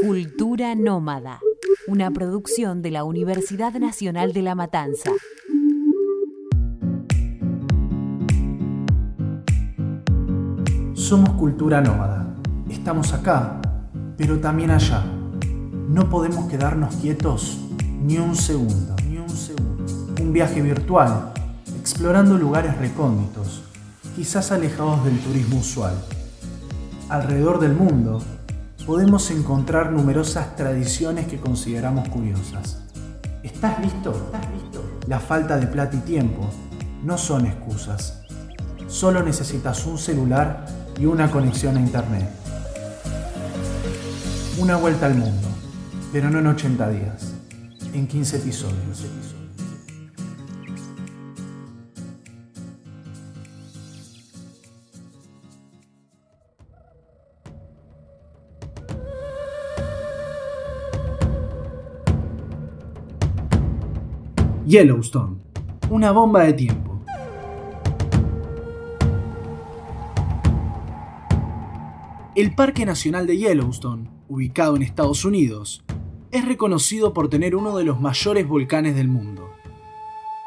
Cultura Nómada, una producción de la Universidad Nacional de La Matanza. Somos cultura nómada. Estamos acá, pero también allá. No podemos quedarnos quietos ni un segundo, ni un segundo. Un viaje virtual, explorando lugares recónditos, quizás alejados del turismo usual. Alrededor del mundo podemos encontrar numerosas tradiciones que consideramos curiosas. ¿Estás listo? ¿Estás listo? La falta de plata y tiempo no son excusas. Solo necesitas un celular y una conexión a internet. Una vuelta al mundo, pero no en 80 días, en 15 episodios. Yellowstone, una bomba de tiempo. El Parque Nacional de Yellowstone, ubicado en Estados Unidos, es reconocido por tener uno de los mayores volcanes del mundo.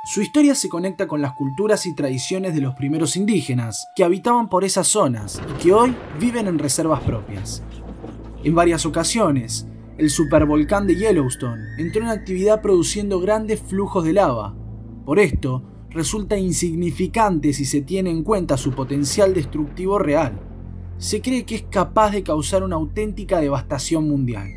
Su historia se conecta con las culturas y tradiciones de los primeros indígenas que habitaban por esas zonas y que hoy viven en reservas propias. En varias ocasiones, el supervolcán de Yellowstone entró en actividad produciendo grandes flujos de lava. Por esto, resulta insignificante si se tiene en cuenta su potencial destructivo real. Se cree que es capaz de causar una auténtica devastación mundial.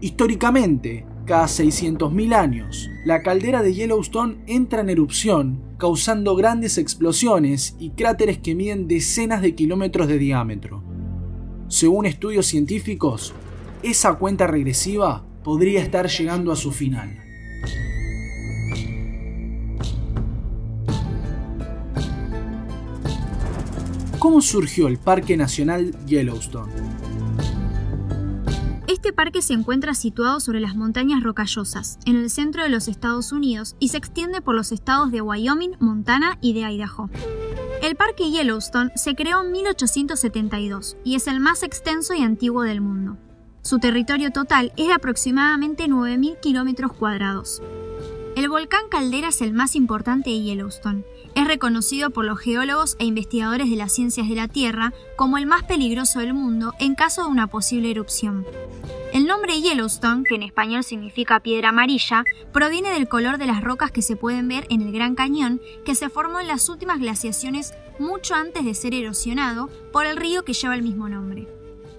Históricamente, cada 600.000 años, la caldera de Yellowstone entra en erupción, causando grandes explosiones y cráteres que miden decenas de kilómetros de diámetro. Según estudios científicos, esa cuenta regresiva podría estar llegando a su final. ¿Cómo surgió el Parque Nacional Yellowstone? Este parque se encuentra situado sobre las montañas rocallosas, en el centro de los Estados Unidos, y se extiende por los estados de Wyoming, Montana y de Idaho. El parque Yellowstone se creó en 1872 y es el más extenso y antiguo del mundo. Su territorio total es de aproximadamente 9.000 kilómetros cuadrados. El volcán Caldera es el más importante de Yellowstone. Es reconocido por los geólogos e investigadores de las ciencias de la Tierra como el más peligroso del mundo en caso de una posible erupción. El nombre Yellowstone, que en español significa piedra amarilla, proviene del color de las rocas que se pueden ver en el Gran Cañón, que se formó en las últimas glaciaciones mucho antes de ser erosionado por el río que lleva el mismo nombre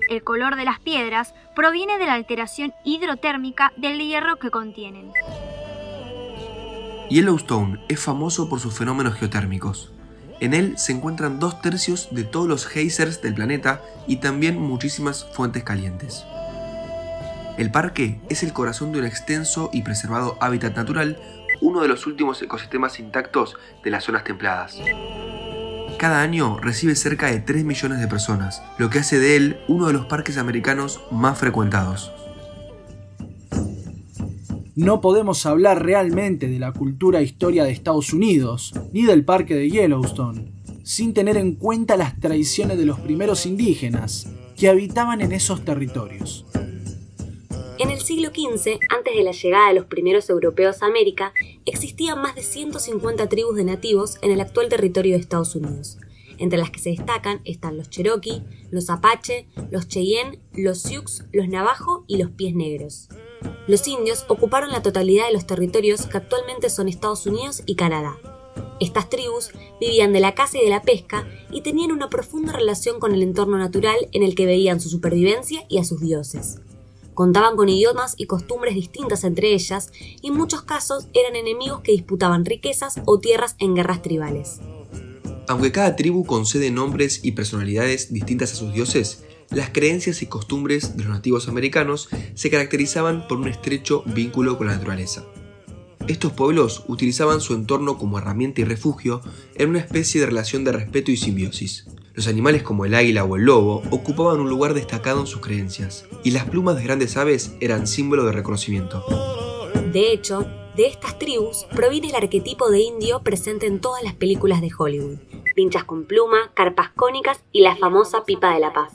el color de las piedras proviene de la alteración hidrotérmica del hierro que contienen. Yellowstone es famoso por sus fenómenos geotérmicos. En él se encuentran dos tercios de todos los geysers del planeta y también muchísimas fuentes calientes. El parque es el corazón de un extenso y preservado hábitat natural, uno de los últimos ecosistemas intactos de las zonas templadas cada año recibe cerca de 3 millones de personas, lo que hace de él uno de los parques americanos más frecuentados. No podemos hablar realmente de la cultura e historia de Estados Unidos, ni del parque de Yellowstone, sin tener en cuenta las tradiciones de los primeros indígenas que habitaban en esos territorios. En el siglo XV, antes de la llegada de los primeros europeos a América, existían más de 150 tribus de nativos en el actual territorio de Estados Unidos, entre las que se destacan están los Cherokee, los Apache, los Cheyenne, los Sioux, los Navajo y los Pies Negros. Los indios ocuparon la totalidad de los territorios que actualmente son Estados Unidos y Canadá. Estas tribus vivían de la caza y de la pesca y tenían una profunda relación con el entorno natural en el que veían su supervivencia y a sus dioses. Contaban con idiomas y costumbres distintas entre ellas y en muchos casos eran enemigos que disputaban riquezas o tierras en guerras tribales. Aunque cada tribu concede nombres y personalidades distintas a sus dioses, las creencias y costumbres de los nativos americanos se caracterizaban por un estrecho vínculo con la naturaleza. Estos pueblos utilizaban su entorno como herramienta y refugio en una especie de relación de respeto y simbiosis. Los animales como el águila o el lobo ocupaban un lugar destacado en sus creencias, y las plumas de grandes aves eran símbolo de reconocimiento. De hecho, de estas tribus proviene el arquetipo de indio presente en todas las películas de Hollywood. Pinchas con pluma, carpas cónicas y la famosa pipa de la paz.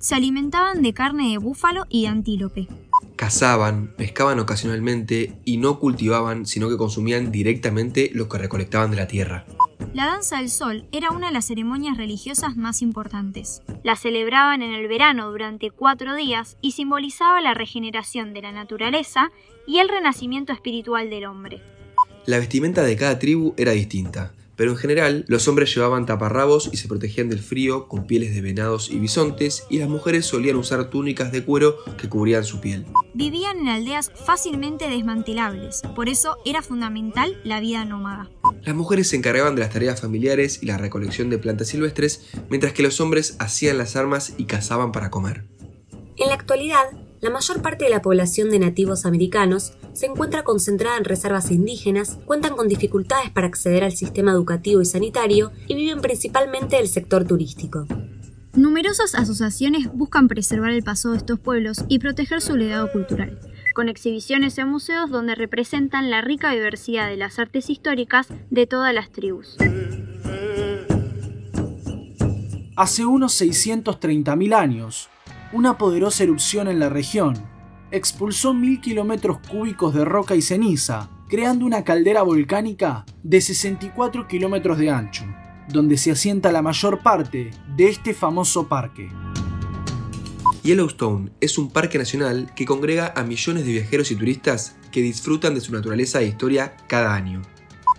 se alimentaban de carne de búfalo y de antílope. Cazaban, pescaban ocasionalmente y no cultivaban, sino que consumían directamente lo que recolectaban de la tierra. La danza del sol era una de las ceremonias religiosas más importantes. La celebraban en el verano durante cuatro días y simbolizaba la regeneración de la naturaleza y el renacimiento espiritual del hombre. La vestimenta de cada tribu era distinta, pero en general los hombres llevaban taparrabos y se protegían del frío con pieles de venados y bisontes y las mujeres solían usar túnicas de cuero que cubrían su piel. Vivían en aldeas fácilmente desmantelables, por eso era fundamental la vida nómada. Las mujeres se encargaban de las tareas familiares y la recolección de plantas silvestres, mientras que los hombres hacían las armas y cazaban para comer. En la actualidad, la mayor parte de la población de nativos americanos se encuentra concentrada en reservas indígenas, cuentan con dificultades para acceder al sistema educativo y sanitario y viven principalmente del sector turístico. Numerosas asociaciones buscan preservar el pasado de estos pueblos y proteger su legado cultural con exhibiciones en museos donde representan la rica diversidad de las artes históricas de todas las tribus. Hace unos 630.000 años, una poderosa erupción en la región expulsó mil kilómetros cúbicos de roca y ceniza, creando una caldera volcánica de 64 kilómetros de ancho, donde se asienta la mayor parte de este famoso parque. Yellowstone es un parque nacional que congrega a millones de viajeros y turistas que disfrutan de su naturaleza e historia cada año.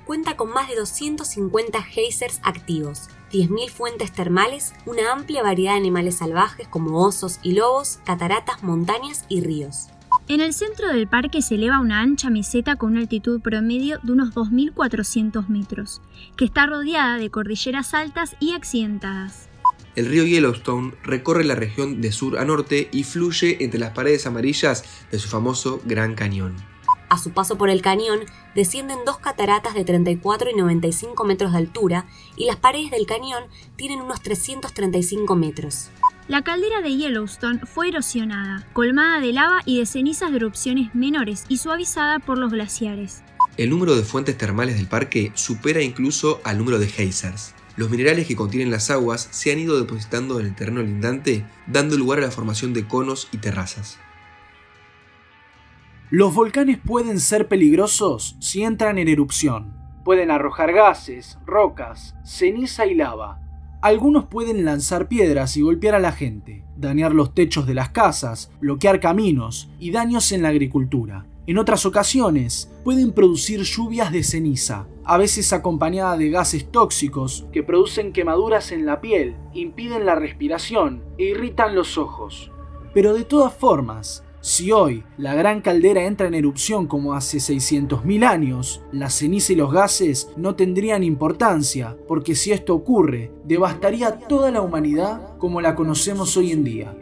Cuenta con más de 250 geysers activos, 10.000 fuentes termales, una amplia variedad de animales salvajes como osos y lobos, cataratas, montañas y ríos. En el centro del parque se eleva una ancha meseta con una altitud promedio de unos 2.400 metros, que está rodeada de cordilleras altas y accidentadas. El río Yellowstone recorre la región de sur a norte y fluye entre las paredes amarillas de su famoso Gran Cañón. A su paso por el cañón descienden dos cataratas de 34 y 95 metros de altura y las paredes del cañón tienen unos 335 metros. La caldera de Yellowstone fue erosionada, colmada de lava y de cenizas de erupciones menores y suavizada por los glaciares. El número de fuentes termales del parque supera incluso al número de geysers. Los minerales que contienen las aguas se han ido depositando en el terreno lindante, dando lugar a la formación de conos y terrazas. Los volcanes pueden ser peligrosos si entran en erupción. Pueden arrojar gases, rocas, ceniza y lava. Algunos pueden lanzar piedras y golpear a la gente, dañar los techos de las casas, bloquear caminos y daños en la agricultura. En otras ocasiones, pueden producir lluvias de ceniza, a veces acompañada de gases tóxicos que producen quemaduras en la piel, impiden la respiración e irritan los ojos. Pero de todas formas, si hoy la gran caldera entra en erupción como hace 600.000 años, la ceniza y los gases no tendrían importancia, porque si esto ocurre, devastaría toda la humanidad como la conocemos hoy en día.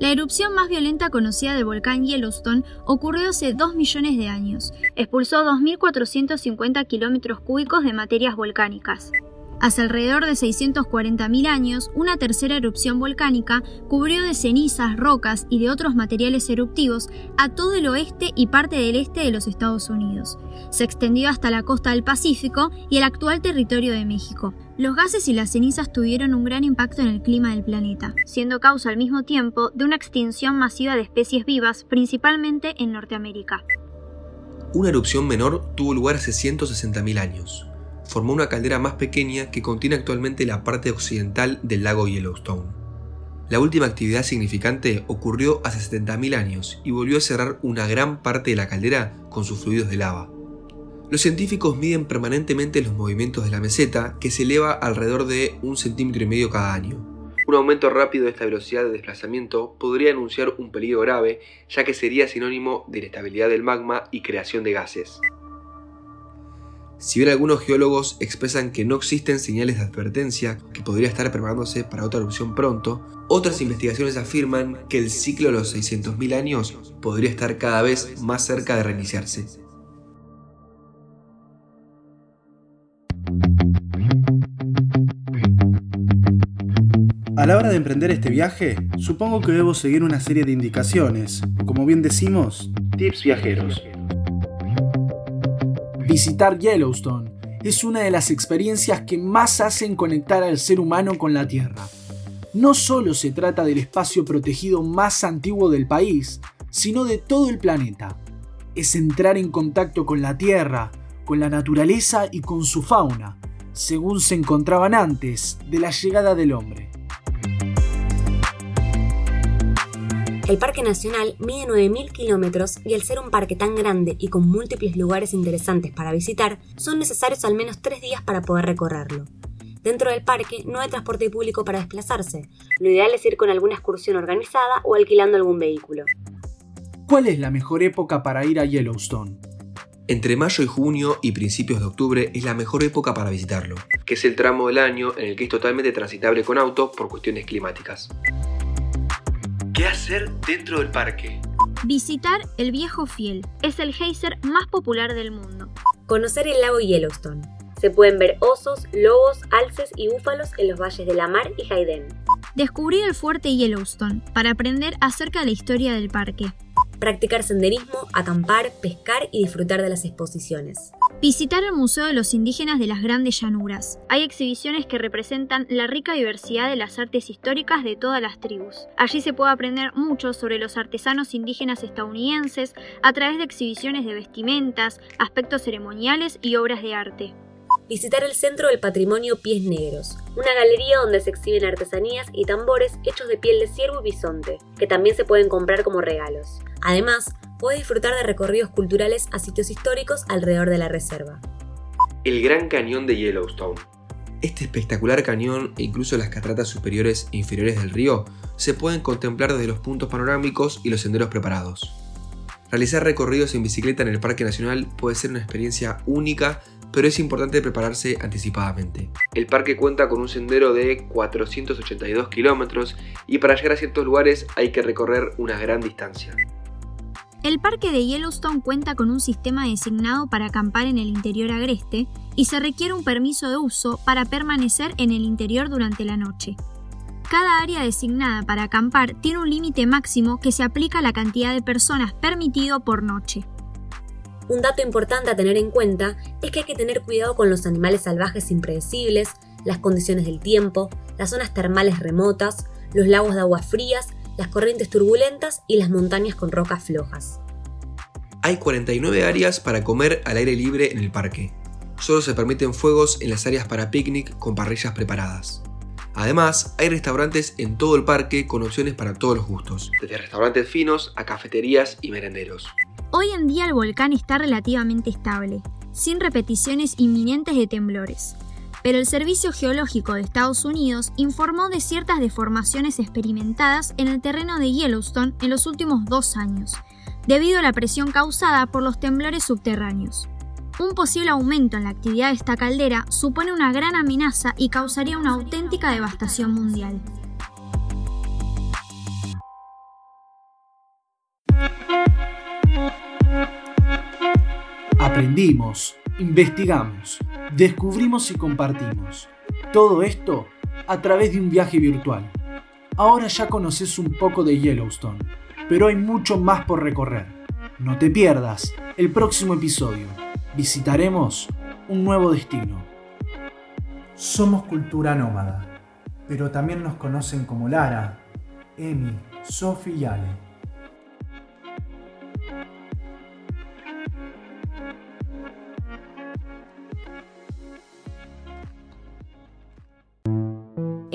La erupción más violenta conocida del volcán Yellowstone ocurrió hace 2 millones de años. Expulsó 2.450 kilómetros cúbicos de materias volcánicas. Hace alrededor de 640.000 años, una tercera erupción volcánica cubrió de cenizas, rocas y de otros materiales eruptivos a todo el oeste y parte del este de los Estados Unidos. Se extendió hasta la costa del Pacífico y el actual territorio de México. Los gases y las cenizas tuvieron un gran impacto en el clima del planeta, siendo causa al mismo tiempo de una extinción masiva de especies vivas, principalmente en Norteamérica. Una erupción menor tuvo lugar hace 160.000 años formó una caldera más pequeña que contiene actualmente la parte occidental del lago Yellowstone. La última actividad significante ocurrió hace 70.000 años y volvió a cerrar una gran parte de la caldera con sus fluidos de lava. Los científicos miden permanentemente los movimientos de la meseta, que se eleva alrededor de un centímetro y medio cada año. Un aumento rápido de esta velocidad de desplazamiento podría anunciar un peligro grave, ya que sería sinónimo de inestabilidad del magma y creación de gases. Si bien algunos geólogos expresan que no existen señales de advertencia que podría estar preparándose para otra erupción pronto, otras investigaciones afirman que el ciclo de los 600.000 años podría estar cada vez más cerca de reiniciarse. A la hora de emprender este viaje, supongo que debo seguir una serie de indicaciones, como bien decimos, tips viajeros. Visitar Yellowstone es una de las experiencias que más hacen conectar al ser humano con la Tierra. no solo se trata del espacio protegido más antiguo del país, sino de todo el planeta. Es entrar en contacto con la Tierra, con la naturaleza y con su fauna, según se encontraban antes de la llegada del hombre. El Parque Nacional mide 9.000 kilómetros y al ser un parque tan grande y con múltiples lugares interesantes para visitar, son necesarios al menos tres días para poder recorrerlo. Dentro del parque no hay transporte público para desplazarse. Lo ideal es ir con alguna excursión organizada o alquilando algún vehículo. ¿Cuál es la mejor época para ir a Yellowstone? Entre mayo y junio y principios de octubre es la mejor época para visitarlo, que es el tramo del año en el que es totalmente transitable con auto por cuestiones climáticas. ¿Qué hacer dentro del parque? Visitar el Viejo Fiel. Es el geyser más popular del mundo. Conocer el lago Yellowstone. Se pueden ver osos, lobos, alces y búfalos en los valles de Lamar y Hayden. Descubrir el fuerte Yellowstone para aprender acerca de la historia del parque practicar senderismo, acampar, pescar y disfrutar de las exposiciones. Visitar el Museo de los Indígenas de las Grandes Llanuras. Hay exhibiciones que representan la rica diversidad de las artes históricas de todas las tribus. Allí se puede aprender mucho sobre los artesanos indígenas estadounidenses a través de exhibiciones de vestimentas, aspectos ceremoniales y obras de arte visitar el Centro del Patrimonio Pies Negros, una galería donde se exhiben artesanías y tambores hechos de piel de ciervo y bisonte, que también se pueden comprar como regalos. Además, puede disfrutar de recorridos culturales a sitios históricos alrededor de la reserva. El Gran Cañón de Yellowstone. Este espectacular cañón e incluso las cataratas superiores e inferiores del río se pueden contemplar desde los puntos panorámicos y los senderos preparados. Realizar recorridos en bicicleta en el Parque Nacional puede ser una experiencia única pero es importante prepararse anticipadamente. El parque cuenta con un sendero de 482 kilómetros y para llegar a ciertos lugares hay que recorrer una gran distancia. El parque de Yellowstone cuenta con un sistema designado para acampar en el interior agreste y se requiere un permiso de uso para permanecer en el interior durante la noche. Cada área designada para acampar tiene un límite máximo que se aplica a la cantidad de personas permitido por noche. Un dato importante a tener en cuenta es que hay que tener cuidado con los animales salvajes impredecibles, las condiciones del tiempo, las zonas termales remotas, los lagos de aguas frías, las corrientes turbulentas y las montañas con rocas flojas. Hay 49 áreas para comer al aire libre en el parque. Solo se permiten fuegos en las áreas para picnic con parrillas preparadas. Además, hay restaurantes en todo el parque con opciones para todos los gustos, desde restaurantes finos a cafeterías y merenderos. Hoy en día el volcán está relativamente estable, sin repeticiones inminentes de temblores, pero el Servicio Geológico de Estados Unidos informó de ciertas deformaciones experimentadas en el terreno de Yellowstone en los últimos dos años, debido a la presión causada por los temblores subterráneos. Un posible aumento en la actividad de esta caldera supone una gran amenaza y causaría una auténtica devastación mundial. Aprendimos, investigamos, descubrimos y compartimos. Todo esto a través de un viaje virtual. Ahora ya conoces un poco de Yellowstone, pero hay mucho más por recorrer. No te pierdas el próximo episodio. Visitaremos un nuevo destino. Somos cultura nómada, pero también nos conocen como Lara, Emi, Sofi y Ale.